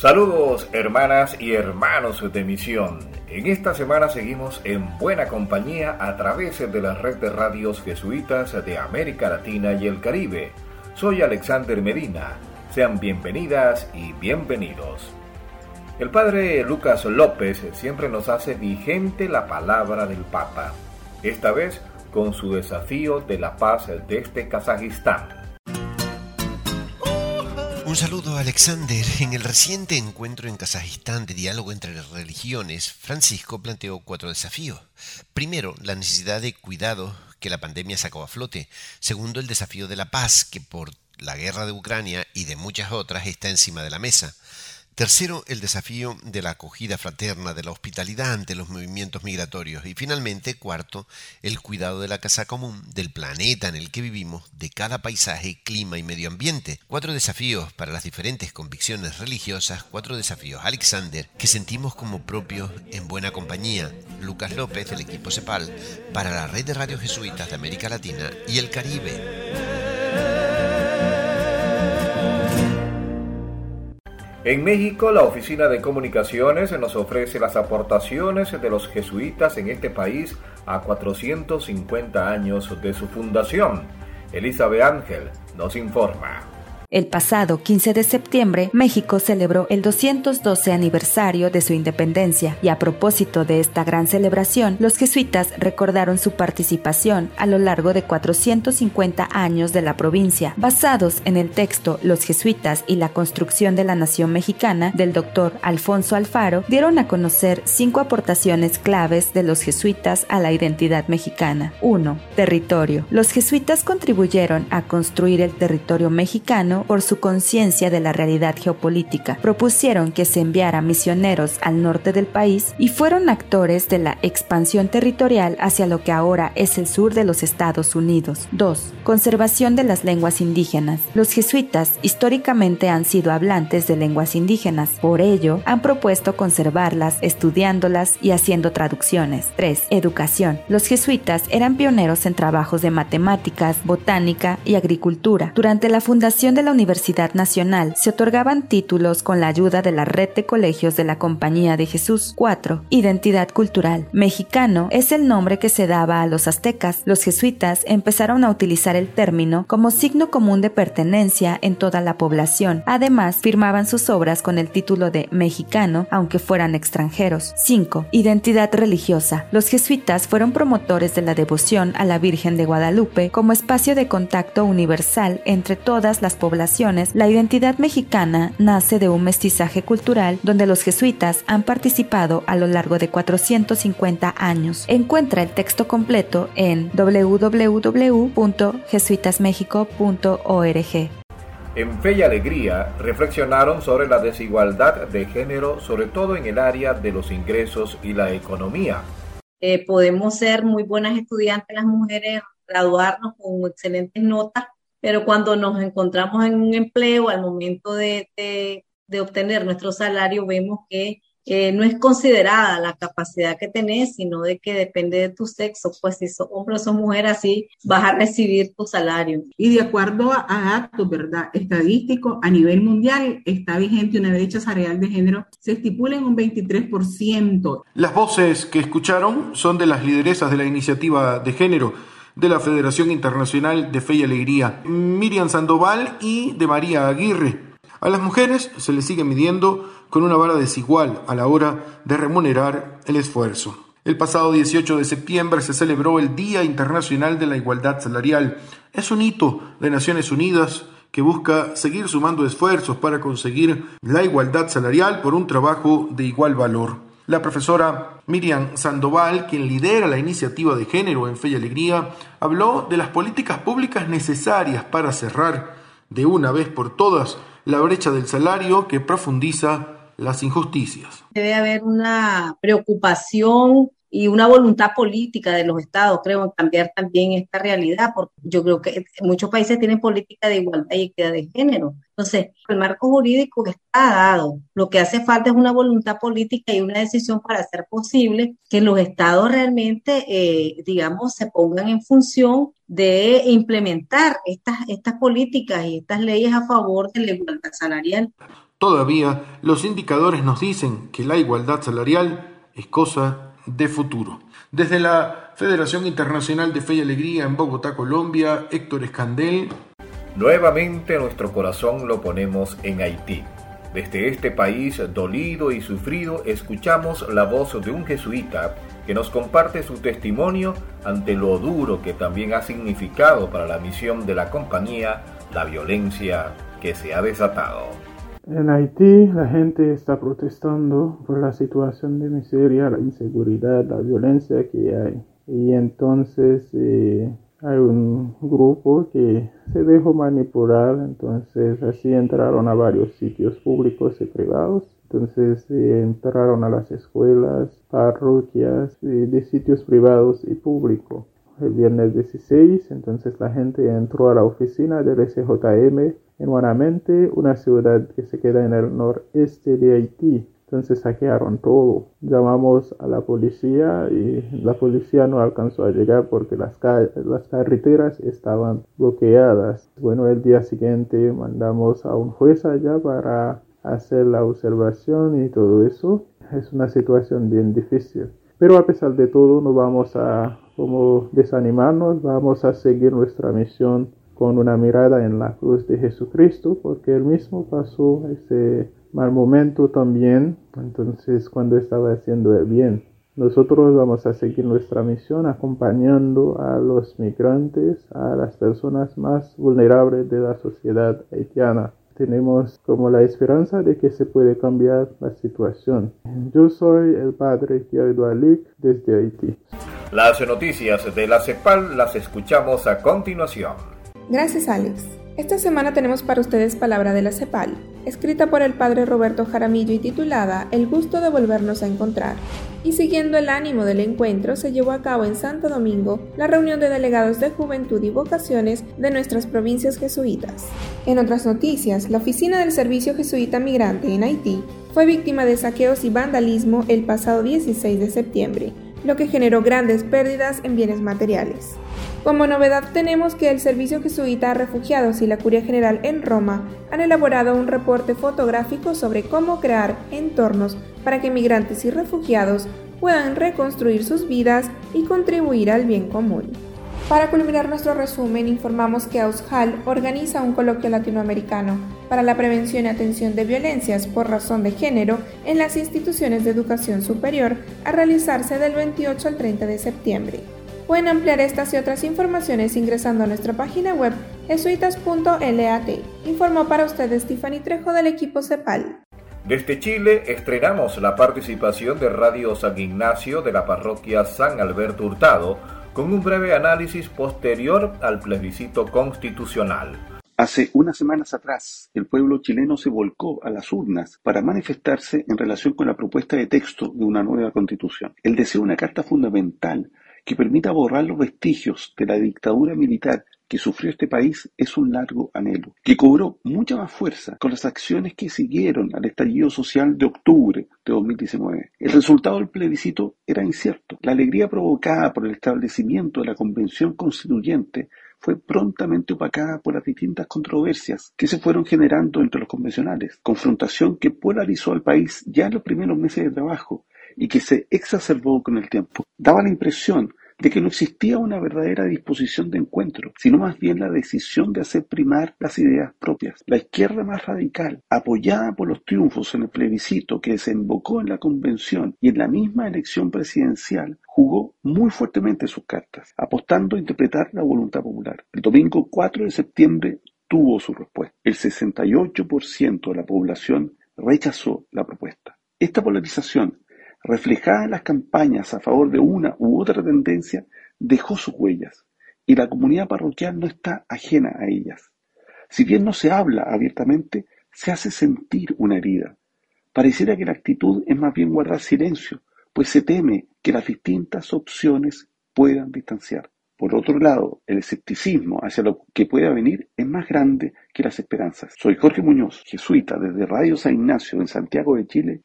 Saludos hermanas y hermanos de misión. En esta semana seguimos en buena compañía a través de la red de radios jesuitas de América Latina y el Caribe. Soy Alexander Medina. Sean bienvenidas y bienvenidos. El padre Lucas López siempre nos hace vigente la palabra del Papa, esta vez con su desafío de la paz desde Kazajistán. Un saludo Alexander. En el reciente encuentro en Kazajistán de diálogo entre religiones, Francisco planteó cuatro desafíos. Primero, la necesidad de cuidado que la pandemia sacó a flote. Segundo, el desafío de la paz, que por la guerra de Ucrania y de muchas otras está encima de la mesa. Tercero, el desafío de la acogida fraterna, de la hospitalidad ante los movimientos migratorios. Y finalmente, cuarto, el cuidado de la casa común, del planeta en el que vivimos, de cada paisaje, clima y medio ambiente. Cuatro desafíos para las diferentes convicciones religiosas, cuatro desafíos, Alexander, que sentimos como propios en buena compañía. Lucas López, del equipo CEPAL, para la red de radios jesuitas de América Latina y el Caribe. En México, la Oficina de Comunicaciones nos ofrece las aportaciones de los jesuitas en este país a 450 años de su fundación. Elizabeth Ángel nos informa. El pasado 15 de septiembre, México celebró el 212 aniversario de su independencia y a propósito de esta gran celebración, los jesuitas recordaron su participación a lo largo de 450 años de la provincia, basados en el texto Los jesuitas y la construcción de la nación mexicana del doctor Alfonso Alfaro, dieron a conocer cinco aportaciones claves de los jesuitas a la identidad mexicana. 1. Territorio. Los jesuitas contribuyeron a construir el territorio mexicano por su conciencia de la realidad geopolítica. Propusieron que se enviara misioneros al norte del país y fueron actores de la expansión territorial hacia lo que ahora es el sur de los Estados Unidos. 2. Conservación de las lenguas indígenas. Los jesuitas históricamente han sido hablantes de lenguas indígenas, por ello han propuesto conservarlas, estudiándolas y haciendo traducciones. 3. Educación. Los jesuitas eran pioneros en trabajos de matemáticas, botánica y agricultura. Durante la fundación de la Universidad Nacional se otorgaban títulos con la ayuda de la red de colegios de la Compañía de Jesús. 4. Identidad cultural. Mexicano es el nombre que se daba a los aztecas. Los jesuitas empezaron a utilizar el término como signo común de pertenencia en toda la población. Además, firmaban sus obras con el título de mexicano, aunque fueran extranjeros. 5. Identidad religiosa. Los jesuitas fueron promotores de la devoción a la Virgen de Guadalupe como espacio de contacto universal entre todas las poblaciones la identidad mexicana nace de un mestizaje cultural donde los jesuitas han participado a lo largo de 450 años. Encuentra el texto completo en www.jesuitasmexico.org. En Fe y Alegría reflexionaron sobre la desigualdad de género, sobre todo en el área de los ingresos y la economía. Eh, podemos ser muy buenas estudiantes las mujeres, graduarnos con excelentes notas, pero cuando nos encontramos en un empleo, al momento de, obtener nuestro salario, vemos que no es considerada la capacidad que tenés, sino de que depende de tu sexo, pues si sos hombre o sos mujer, así vas a recibir tu salario. Y de acuerdo a, actos, ¿verdad? Estadístico, a nivel mundial está vigente una brecha salarial de género, se estipula en un 23%. Las voces que escucharon son de las lideresas de la iniciativa de género de la Federación Internacional de Fe y Alegría, Miriam Sandoval y de María Aguirre. A las mujeres se les sigue midiendo con una vara desigual a la hora de remunerar el esfuerzo. El pasado 18 de septiembre se celebró el Día Internacional de la Igualdad Salarial. Es un hito de Naciones Unidas que busca seguir sumando esfuerzos para conseguir la igualdad salarial por un trabajo de igual valor. La profesora Miriam Sandoval, quien lidera la iniciativa de género en Fe y Alegría, habló de las políticas públicas necesarias para cerrar de una vez por todas la brecha del salario que profundiza las injusticias. Debe haber una preocupación y una voluntad política de los estados, creo, en cambiar también esta realidad, porque yo creo que muchos países tienen política de igualdad y equidad de género. Entonces, el marco jurídico está dado. Lo que hace falta es una voluntad política y una decisión para hacer posible que los estados realmente, eh, digamos, se pongan en función de implementar estas, estas políticas y estas leyes a favor de la igualdad salarial. Todavía los indicadores nos dicen que la igualdad salarial es cosa de futuro. Desde la Federación Internacional de Fe y Alegría en Bogotá, Colombia, Héctor Escandel. Nuevamente nuestro corazón lo ponemos en Haití. Desde este país dolido y sufrido escuchamos la voz de un jesuita que nos comparte su testimonio ante lo duro que también ha significado para la misión de la compañía la violencia que se ha desatado. En Haití la gente está protestando por la situación de miseria, la inseguridad, la violencia que hay. Y entonces eh, hay un grupo que se dejó manipular, entonces así entraron a varios sitios públicos y privados. Entonces eh, entraron a las escuelas, parroquias, eh, de sitios privados y públicos. El viernes 16, entonces la gente entró a la oficina del SJM en Guanamente, una ciudad que se queda en el noreste de Haití. Entonces saquearon todo. Llamamos a la policía y la policía no alcanzó a llegar porque las, las carreteras estaban bloqueadas. Bueno, el día siguiente mandamos a un juez allá para hacer la observación y todo eso. Es una situación bien difícil. Pero a pesar de todo, no vamos a desanimarnos, vamos a seguir nuestra misión con una mirada en la cruz de Jesucristo, porque él mismo pasó ese mal momento también, entonces cuando estaba haciendo el bien. Nosotros vamos a seguir nuestra misión acompañando a los migrantes, a las personas más vulnerables de la sociedad haitiana. Tenemos como la esperanza de que se puede cambiar la situación. Yo soy el padre Pierre Aluc desde Haití. Las noticias de la CEPAL las escuchamos a continuación. Gracias Alex. Esta semana tenemos para ustedes Palabra de la CEPAL, escrita por el padre Roberto Jaramillo y titulada El gusto de volvernos a encontrar. Y siguiendo el ánimo del encuentro, se llevó a cabo en Santo Domingo la reunión de delegados de juventud y vocaciones de nuestras provincias jesuitas. En otras noticias, la oficina del Servicio Jesuita Migrante en Haití fue víctima de saqueos y vandalismo el pasado 16 de septiembre, lo que generó grandes pérdidas en bienes materiales. Como novedad tenemos que el Servicio Jesuita a Refugiados y la Curia General en Roma han elaborado un reporte fotográfico sobre cómo crear entornos para que migrantes y refugiados puedan reconstruir sus vidas y contribuir al bien común. Para culminar nuestro resumen, informamos que AUSHAL organiza un coloquio latinoamericano para la prevención y atención de violencias por razón de género en las instituciones de educación superior a realizarse del 28 al 30 de septiembre. Pueden ampliar estas y otras informaciones ingresando a nuestra página web jesuitas.lat. Informó para ustedes Stephanie Trejo del equipo CEPAL. Desde Chile estrenamos la participación de Radio San Ignacio de la parroquia San Alberto Hurtado con un breve análisis posterior al plebiscito constitucional. Hace unas semanas atrás, el pueblo chileno se volcó a las urnas para manifestarse en relación con la propuesta de texto de una nueva constitución. El deseo de una carta fundamental que permita borrar los vestigios de la dictadura militar que sufrió este país es un largo anhelo, que cobró mucha más fuerza con las acciones que siguieron al estallido social de octubre de 2019. El resultado del plebiscito era incierto. La alegría provocada por el establecimiento de la Convención Constituyente fue prontamente opacada por las distintas controversias que se fueron generando entre los convencionales, confrontación que polarizó al país ya en los primeros meses de trabajo y que se exacerbó con el tiempo. Daba la impresión de que no existía una verdadera disposición de encuentro, sino más bien la decisión de hacer primar las ideas propias. La izquierda más radical, apoyada por los triunfos en el plebiscito que desembocó en la convención y en la misma elección presidencial, jugó muy fuertemente sus cartas, apostando a interpretar la voluntad popular. El domingo 4 de septiembre tuvo su respuesta. El 68% de la población rechazó la propuesta. Esta polarización reflejada en las campañas a favor de una u otra tendencia, dejó sus huellas, y la comunidad parroquial no está ajena a ellas. Si bien no se habla abiertamente, se hace sentir una herida. Pareciera que la actitud es más bien guardar silencio, pues se teme que las distintas opciones puedan distanciar. Por otro lado, el escepticismo hacia lo que pueda venir es más grande que las esperanzas. Soy Jorge Muñoz, jesuita desde Radio San Ignacio en Santiago de Chile.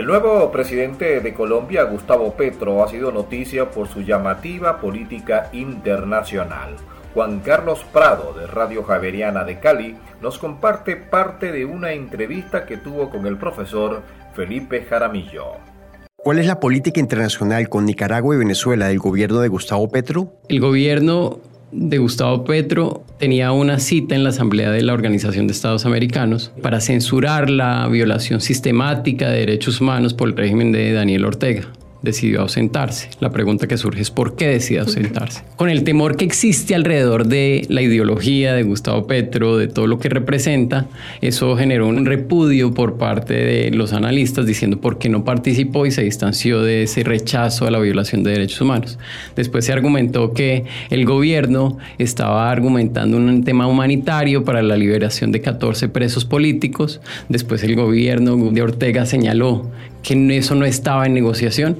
El nuevo presidente de Colombia, Gustavo Petro, ha sido noticia por su llamativa política internacional. Juan Carlos Prado, de Radio Javeriana de Cali, nos comparte parte de una entrevista que tuvo con el profesor Felipe Jaramillo. ¿Cuál es la política internacional con Nicaragua y Venezuela del gobierno de Gustavo Petro? El gobierno de Gustavo Petro tenía una cita en la Asamblea de la Organización de Estados Americanos para censurar la violación sistemática de derechos humanos por el régimen de Daniel Ortega decidió ausentarse. La pregunta que surge es por qué decidió ausentarse. Con el temor que existe alrededor de la ideología de Gustavo Petro, de todo lo que representa, eso generó un repudio por parte de los analistas diciendo por qué no participó y se distanció de ese rechazo a la violación de derechos humanos. Después se argumentó que el gobierno estaba argumentando un tema humanitario para la liberación de 14 presos políticos. Después el gobierno de Ortega señaló que eso no estaba en negociación.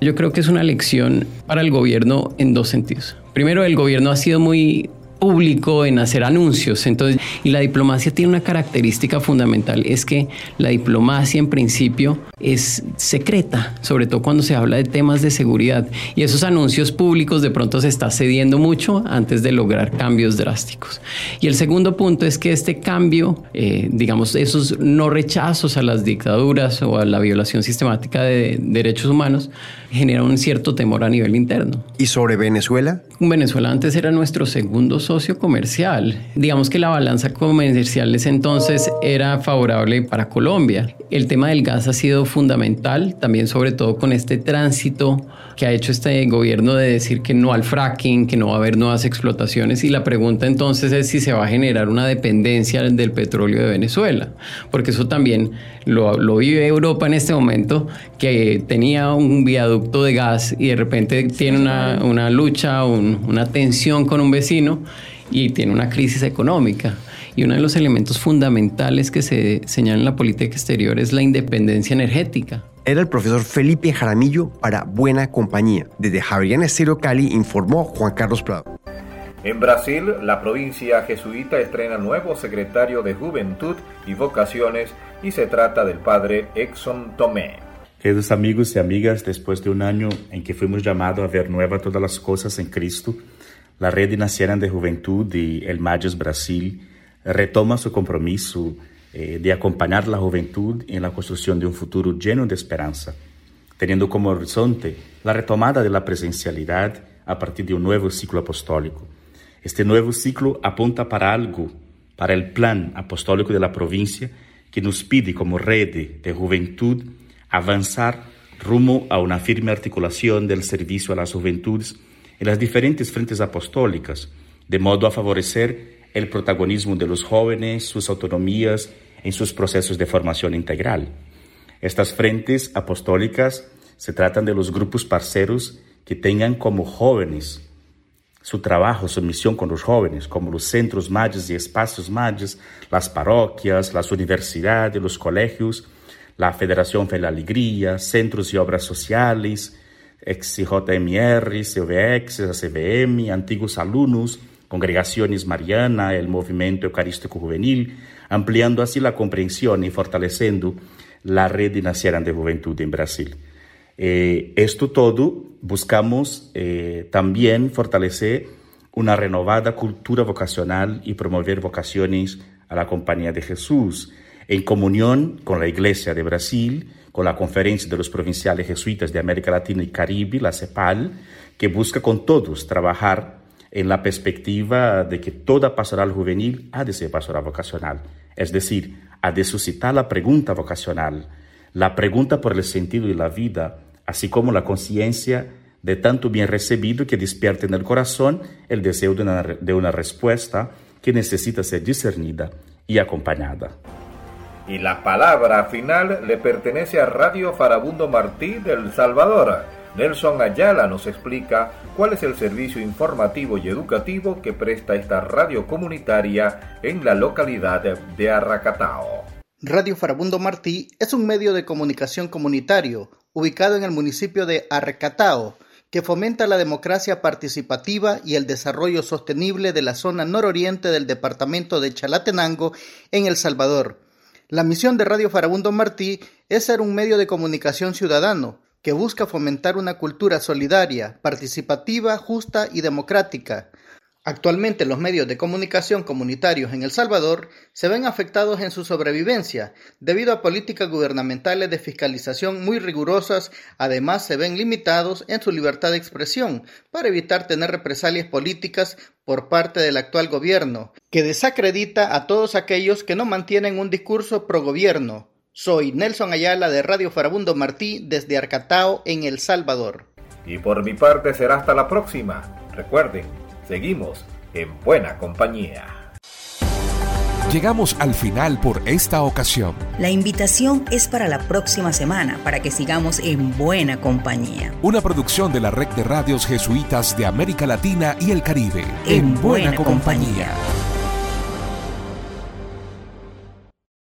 Yo creo que es una lección para el gobierno en dos sentidos. Primero, el gobierno ha sido muy público en hacer anuncios. Entonces, y la diplomacia tiene una característica fundamental, es que la diplomacia en principio es secreta, sobre todo cuando se habla de temas de seguridad. Y esos anuncios públicos de pronto se está cediendo mucho antes de lograr cambios drásticos. Y el segundo punto es que este cambio, eh, digamos, esos no rechazos a las dictaduras o a la violación sistemática de derechos humanos, genera un cierto temor a nivel interno. ¿Y sobre Venezuela? Venezuela antes era nuestro segundo socio comercial. Digamos que la balanza comercial ese entonces era favorable para Colombia. El tema del gas ha sido fundamental, también sobre todo con este tránsito que ha hecho este gobierno de decir que no al fracking, que no va a haber nuevas explotaciones. Y la pregunta entonces es si se va a generar una dependencia del petróleo de Venezuela, porque eso también lo, lo vive Europa en este momento, que tenía un viaducto de gas y de repente tiene una, una lucha, una tensión con un vecino y tiene una crisis económica. Y uno de los elementos fundamentales que se señala en la política exterior es la independencia energética. Era el profesor Felipe Jaramillo para Buena Compañía. Desde Javeriana Estero Cali informó Juan Carlos Prado. En Brasil, la provincia jesuita estrena nuevo secretario de Juventud y Vocaciones y se trata del padre Exxon Tomé. Queridos amigos y amigas, después de un año en que fuimos llamados a ver nuevas todas las cosas en Cristo, la Red Nacional de Juventud y el Magis Brasil retoma su compromiso eh, de acompañar la juventud en la construcción de un futuro lleno de esperanza, teniendo como horizonte la retomada de la presencialidad a partir de un nuevo ciclo apostólico. Este nuevo ciclo apunta para algo, para el plan apostólico de la provincia que nos pide como red de juventud avanzar rumbo a una firme articulación del servicio a las juventudes en las diferentes frentes apostólicas, de modo a favorecer el protagonismo de los jóvenes, sus autonomías en sus procesos de formación integral. Estas frentes apostólicas se tratan de los grupos parceros que tengan como jóvenes su trabajo, su misión con los jóvenes, como los centros mayas y espacios mayas, las parroquias, las universidades, los colegios, la Federación de la Alegría, centros y obras sociales, XJMR, CVX, CVM, antiguos alumnos, congregaciones Mariana, el movimiento eucarístico juvenil, ampliando así la comprensión y fortaleciendo la red nacional de juventud en Brasil. Eh, esto todo buscamos eh, también fortalecer una renovada cultura vocacional y promover vocaciones a la compañía de Jesús, en comunión con la Iglesia de Brasil, con la Conferencia de los Provinciales Jesuitas de América Latina y Caribe, la CEPAL, que busca con todos trabajar en la perspectiva de que toda pastoral juvenil ha de ser pastoral vocacional, es decir, ha de suscitar la pregunta vocacional, la pregunta por el sentido de la vida, así como la conciencia de tanto bien recibido que despierte en el corazón el deseo de una, de una respuesta que necesita ser discernida y acompañada. Y la palabra final le pertenece a Radio Farabundo Martí del Salvador Nelson Ayala nos explica cuál es el servicio informativo y educativo que presta esta radio comunitaria en la localidad de Arracatao. Radio Farabundo Martí es un medio de comunicación comunitario ubicado en el municipio de Arcatao, que fomenta la democracia participativa y el desarrollo sostenible de la zona nororiente del departamento de Chalatenango en El Salvador. La misión de Radio Farabundo Martí es ser un medio de comunicación ciudadano que busca fomentar una cultura solidaria, participativa, justa y democrática. Actualmente los medios de comunicación comunitarios en El Salvador se ven afectados en su sobrevivencia debido a políticas gubernamentales de fiscalización muy rigurosas, además se ven limitados en su libertad de expresión para evitar tener represalias políticas por parte del actual gobierno, que desacredita a todos aquellos que no mantienen un discurso pro gobierno. Soy Nelson Ayala de Radio Farabundo Martí desde Arcatao en El Salvador. Y por mi parte será hasta la próxima. Recuerden Seguimos en buena compañía. Llegamos al final por esta ocasión. La invitación es para la próxima semana para que sigamos en buena compañía. Una producción de la Red de Radios Jesuitas de América Latina y el Caribe. En, buena, compañía.